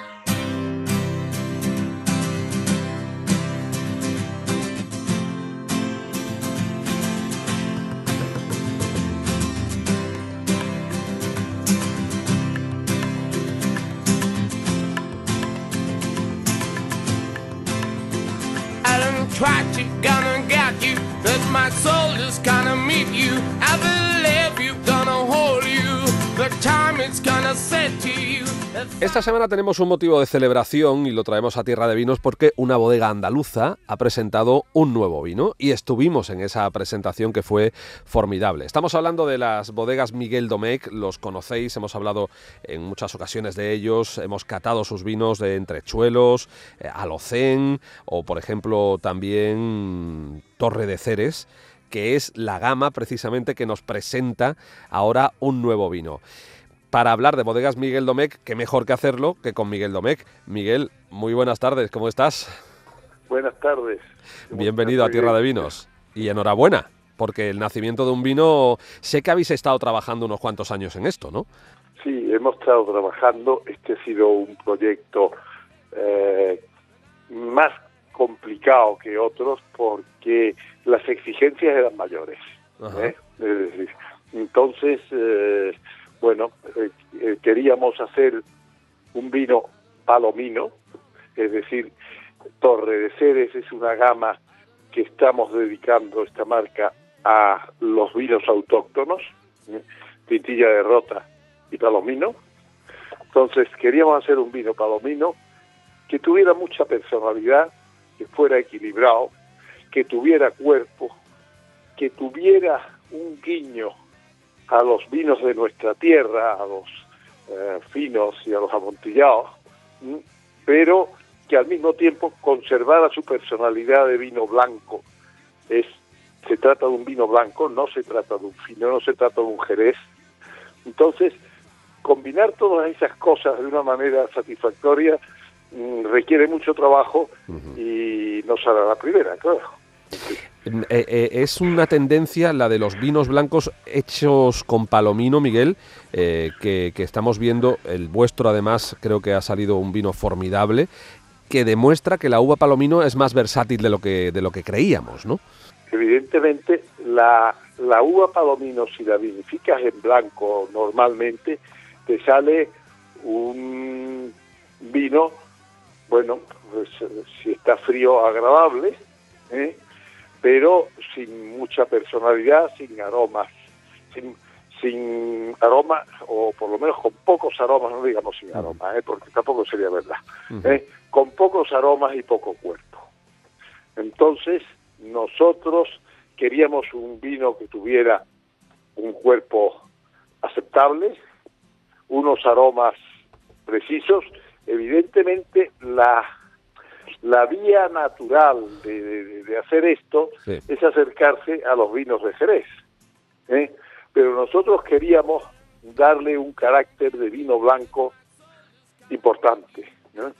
Tried to gonna get you, but my soul is gonna meet you. I Esta semana tenemos un motivo de celebración y lo traemos a Tierra de Vinos porque una bodega andaluza ha presentado un nuevo vino y estuvimos en esa presentación que fue formidable. Estamos hablando de las bodegas Miguel Domecq, los conocéis, hemos hablado en muchas ocasiones de ellos, hemos catado sus vinos de entrechuelos, eh, alocén o por ejemplo también Torre de Ceres que es la gama precisamente que nos presenta ahora un nuevo vino para hablar de bodegas Miguel Domecq, qué mejor que hacerlo que con Miguel Domecq. Miguel, muy buenas tardes, ¿cómo estás? Buenas tardes. Bienvenido a Tierra de Vinos. Y enhorabuena, porque el nacimiento de un vino, sé que habéis estado trabajando unos cuantos años en esto, ¿no? Sí, hemos estado trabajando. Este ha sido un proyecto eh, más complicado que otros porque las exigencias eran mayores. ¿eh? Entonces, eh, bueno, eh, eh, queríamos hacer un vino palomino, es decir, Torre de Ceres es una gama que estamos dedicando esta marca a los vinos autóctonos, ¿eh? Tintilla de Rota y Palomino. Entonces queríamos hacer un vino palomino que tuviera mucha personalidad, que fuera equilibrado, que tuviera cuerpo, que tuviera un guiño a los vinos de nuestra tierra, a los eh, finos y a los amontillados, ¿m? pero que al mismo tiempo conservara su personalidad de vino blanco. Es, se trata de un vino blanco, no se trata de un fino, no se trata de un jerez. Entonces, combinar todas esas cosas de una manera satisfactoria mm, requiere mucho trabajo y no será la primera, claro. Mm, eh, eh, es una tendencia la de los vinos blancos hechos con palomino, Miguel, eh, que, estamos viendo. El vuestro, además, creo que ha salido un vino formidable que demuestra que la uva palomino es más versátil de lo que, de lo que creíamos, ¿no? Evidentemente, la, la uva palomino, si la vinificas en blanco normalmente, te sale un vino, bueno, pues, si está frío, agradable, ¿eh? Pero sin mucha personalidad, sin aromas, sin, sin aromas, o por lo menos con pocos aromas, no digamos sin aromas, ¿eh? porque tampoco sería verdad, ¿eh? con pocos aromas y poco cuerpo. Entonces, nosotros queríamos un vino que tuviera un cuerpo aceptable, unos aromas precisos. Evidentemente, la, la vía natural de, de- de hacer esto Sí. es acercarse a los vinos de Jerez. ¿eh? Pero nosotros queríamos darle un carácter de vino blanco importante, ¿no?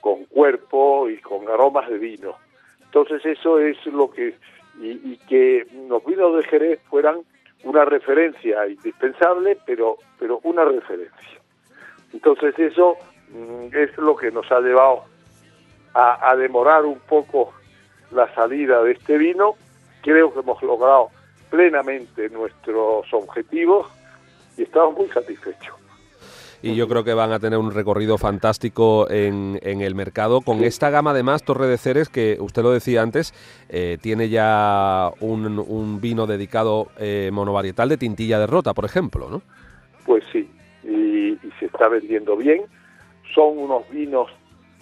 con cuerpo y con aromas de vino. Entonces eso es lo que, y, y que los vinos de Jerez fueran una referencia indispensable, pero, pero una referencia. Entonces eso mm, es lo que nos ha llevado a, a demorar un poco la salida de este vino. Creo que hemos logrado plenamente nuestros objetivos y estamos muy satisfechos. Y yo creo que van a tener un recorrido fantástico en, en el mercado. Con esta gama, además, Torre de Ceres, que usted lo decía antes, eh, tiene ya un, un vino dedicado eh, monovarietal de tintilla de rota, por ejemplo, ¿no? Pues sí, y, y se está vendiendo bien. Son unos vinos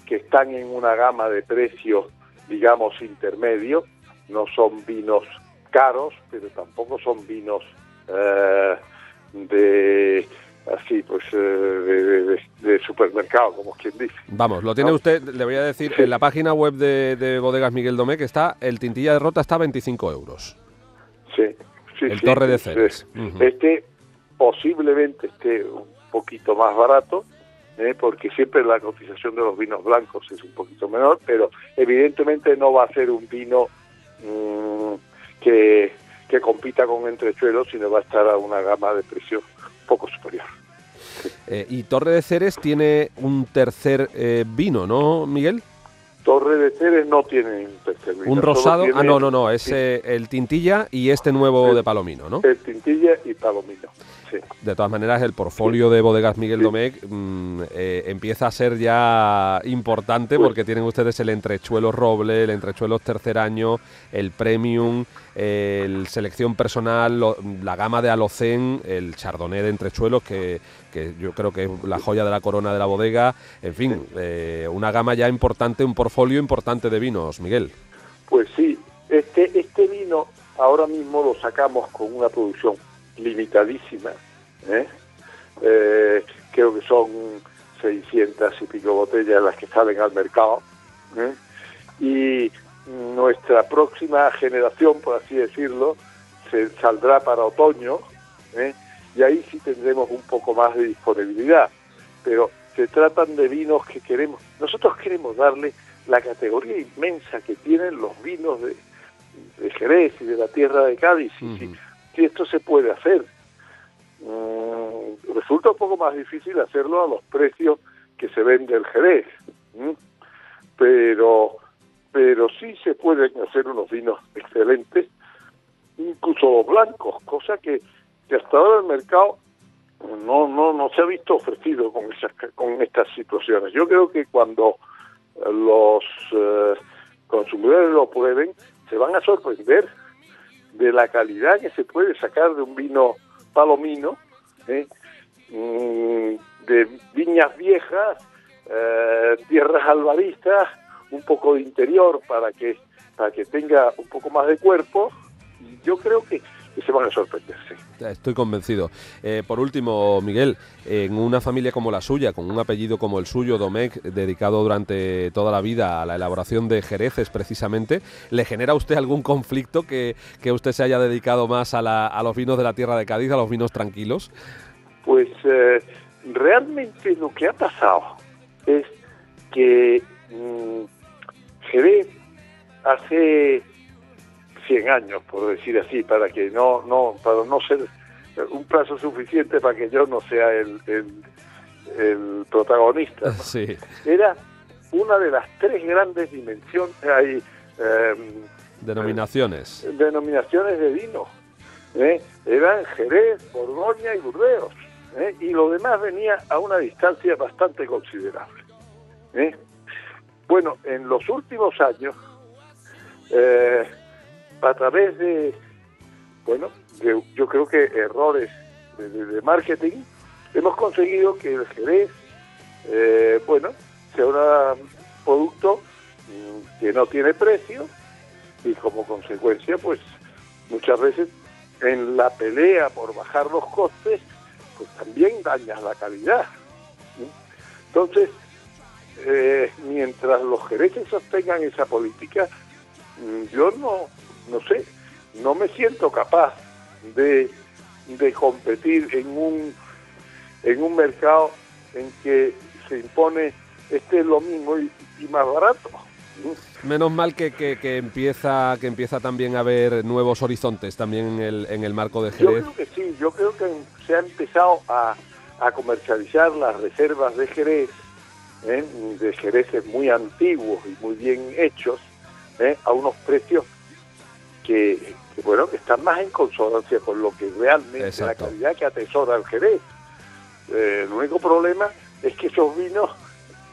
que están en una gama de precios, digamos, intermedio. No son vinos caros, pero tampoco son vinos eh, de así, pues eh, de, de- de- supermercado, como quien dice. Vamos, lo tiene No. usted, le voy a decir, en la página web de, de Bodegas Miguel Domé, que está, el tintilla de rota está a 25 euros. Sí, sí, El sí, Torre de es- Ceres. Este posiblemente esté un poquito más barato, ¿eh? porque siempre la cotización de los vinos blancos es un poquito menor, pero evidentemente no va a ser un vino mm, que, compita con entrechuelos, sino va a estar a una gama de precios poco superior. Eh, y Torre de Ceres tiene un tercer eh, vino, ¿no, Miguel? Torre de Ceres no tiene vino, Un rosado. Ah, no, no, no, es eh, el tintilla y este nuevo El- de Palomino, ¿no? el Tintilla y Palomino. Sí. De todas maneras, el portfolio de bodegas Miguel Sí. Domecq mm, eh, empieza a ser ya importante porque tienen ustedes el entrechuelo roble, el entrechuelo tercer año, el premium, el selección personal, la gama de alocén, el chardonnay de entrechuelos que, que yo creo que es la joya de la corona de la bodega. En fin, eh, una gama ya importante, un portfolio importante de vinos, Miguel. Pues sí, este, este vino ahora mismo lo sacamos con una producción limitadísima. ¿eh? Eh, creo que son 600 y pico botellas las que salen al mercado. Y nuestra próxima generación, por así decirlo, se saldrá para otoño. ¿eh? Y ahí sí tendremos un poco más de disponibilidad. Pero se tratan de vinos que queremos, nosotros queremos darle la categoría inmensa que tienen los vinos de, de Jerez y de la tierra de Cádiz. Y si, esto se puede hacer, Mm, resulta un poco más difícil hacerlo a los precios que se vende el Jerez. Pero, pero sí se pueden hacer unos vinos excelentes, incluso los blancos, cosa que, hasta ahora el mercado no, no, no se ha visto ofrecido con, esas, con estas situaciones. Yo creo que cuando eh, los eh, consumidores lo prueben, se van a sorprender de la calidad que se puede sacar de un vino palomino, ¿eh? Mm, de viñas viejas, tierras albaristas, un poco de interior para que para que tenga un poco más de cuerpo. Y yo creo que, se van a sorprender, sí. Estoy convencido. Eh, por último, Miguel, en una familia como la suya, con un apellido como el suyo, Domecq, dedicado durante toda la vida a la elaboración de jereces precisamente, ¿le genera a usted algún conflicto que, que usted se haya dedicado más a, la- a los vinos de la tierra de Cádiz, a los vinos tranquilos? Pues eh, realmente lo que ha pasado es que mm, Jerez hace 100 años, por decir así, para que no, no, para no ser un plazo suficiente para que yo no sea el, el, el protagonista. ¿no? Sí. Era una de las tres grandes dimensiones, hay eh, Denominaciones. denominaciones de vino. ¿eh? Eran Jerez, Borgoña y Burdeos. ¿eh? Y lo demás venía a una distancia bastante considerable. ¿eh? Bueno, en los últimos años, eh, a través de, bueno, de- yo creo que errores de, de- marketing, hemos conseguido que el Jerez, eh, bueno, sea un producto mm, que no tiene precio y como consecuencia, pues muchas veces en la pelea por bajar los costes, pues también dañas la calidad. Entonces, eh, mientras los jereces sostengan esa política, mm, yo no, no sé, no me siento capaz de, de competir en un, en un mercado en que se impone este es lo mismo y, y más barato. Menos mal que, que- que empieza que empieza también a haber nuevos horizontes también en el, en el marco de Yo Jerez. creo que sí, yo creo que se ha empezado a, a comercializar las reservas de Jerez, ¿eh? de Jereces muy antiguos y muy bien hechos, ¿eh? a unos precios que, que, bueno, que están más en consonancia con lo que realmente Exacto. la calidad que atesora el Jerez. Eh, el único problema es que esos vinos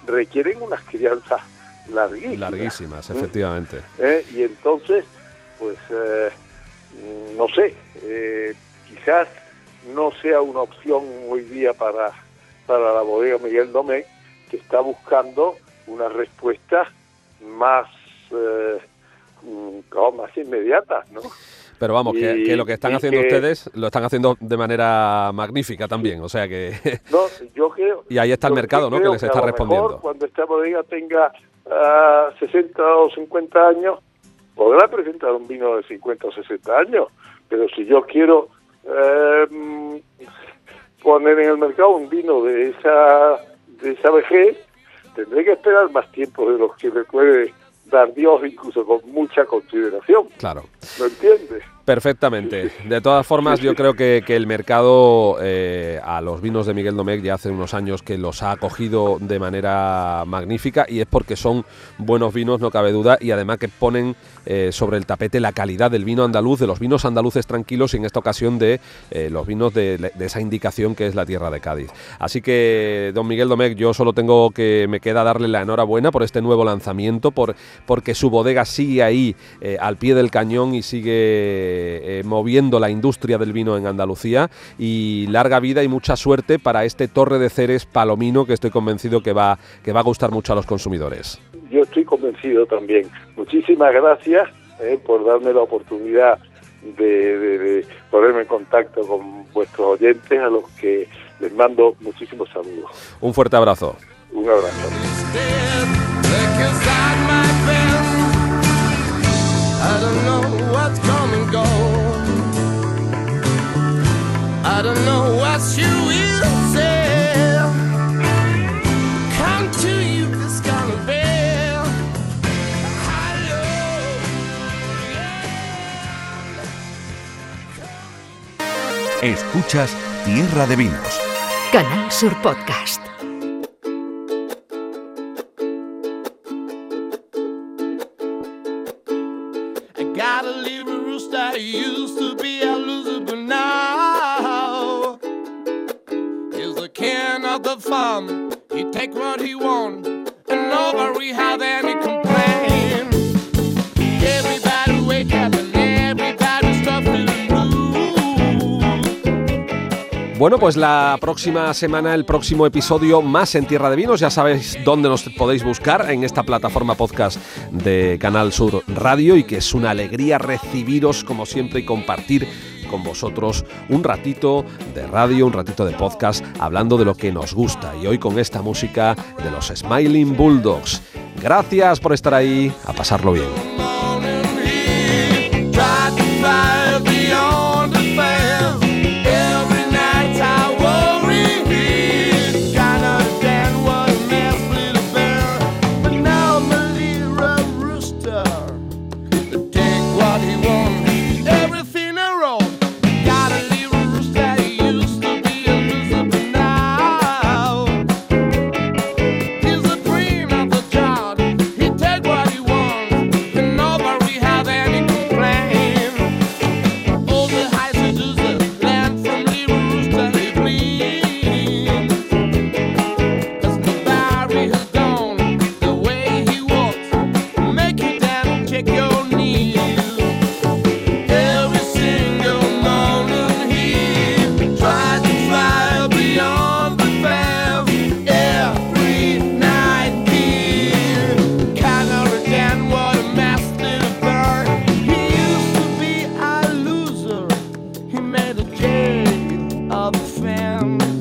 requieren unas crianzas larguísimas. Larguísimas, ¿eh? efectivamente. y entonces pues mm, no sé quizás no sea una opción hoy día para para la bodega Miguel Domé que está buscando una respuesta más eh, mm, como más inmediata no Pero vamos, que, Y- que lo que están haciendo que- ustedes lo están haciendo de manera magnífica también. O sea que no yo creo Y ahí está el mercado, ¿no? Que les a está mejor respondiendo. cuando esta bodega tenga ah, 60 o 50 años podrá presentar un vino de 50 o 60 años pero si yo quiero eh, mm, poner en el mercado un vino de esa de esa vejez tendré que esperar más tiempo de los que me puede dar Dios incluso con mucha consideración claro. ¿lo entiendes? Perfectamente. De todas formas, yo creo que, que el mercado eh, a los vinos de Miguel Domecq ya hace unos años que los ha acogido de manera magnífica y es porque son buenos vinos, no cabe duda, y además que ponen eh, sobre el tapete la calidad del vino andaluz, de los vinos andaluces tranquilos y en esta ocasión de eh, los vinos de, esa indicación que es la tierra de Cádiz. Así que, don Miguel Domecq, yo solo tengo que me queda darle la enhorabuena por este nuevo lanzamiento, por porque su bodega sigue ahí al pie del cañón y sigue eh, moviendo la industria del vino en Andalucía y larga vida y mucha suerte para este Torre de Ceres Palomino que estoy convencido que va, que va a gustar mucho a los consumidores. yo estoy convencido también. Muchísimas gracias eh, por darme la oportunidad de, de- de ponerme en contacto con vuestros oyentes, a los que les mando muchísimos saludos. Un fuerte abrazo. Un abrazo. Go. I don't know what you will say. Come to you, this gonna be. Escuchas Tierra de Vinos. Canal Sur Podcast. Bueno, pues la próxima semana, el próximo episodio más en Tierra de Vinos. Ya sabéis dónde nos podéis buscar en esta plataforma podcast de Canal Sur Radio y que es una alegría recibiros como siempre y compartir con vosotros un ratito de radio, un ratito de podcast, hablando de lo que nos gusta. Y hoy con esta música de los Smiling Bulldogs. Gracias por estar ahí, a pasarlo bien. come.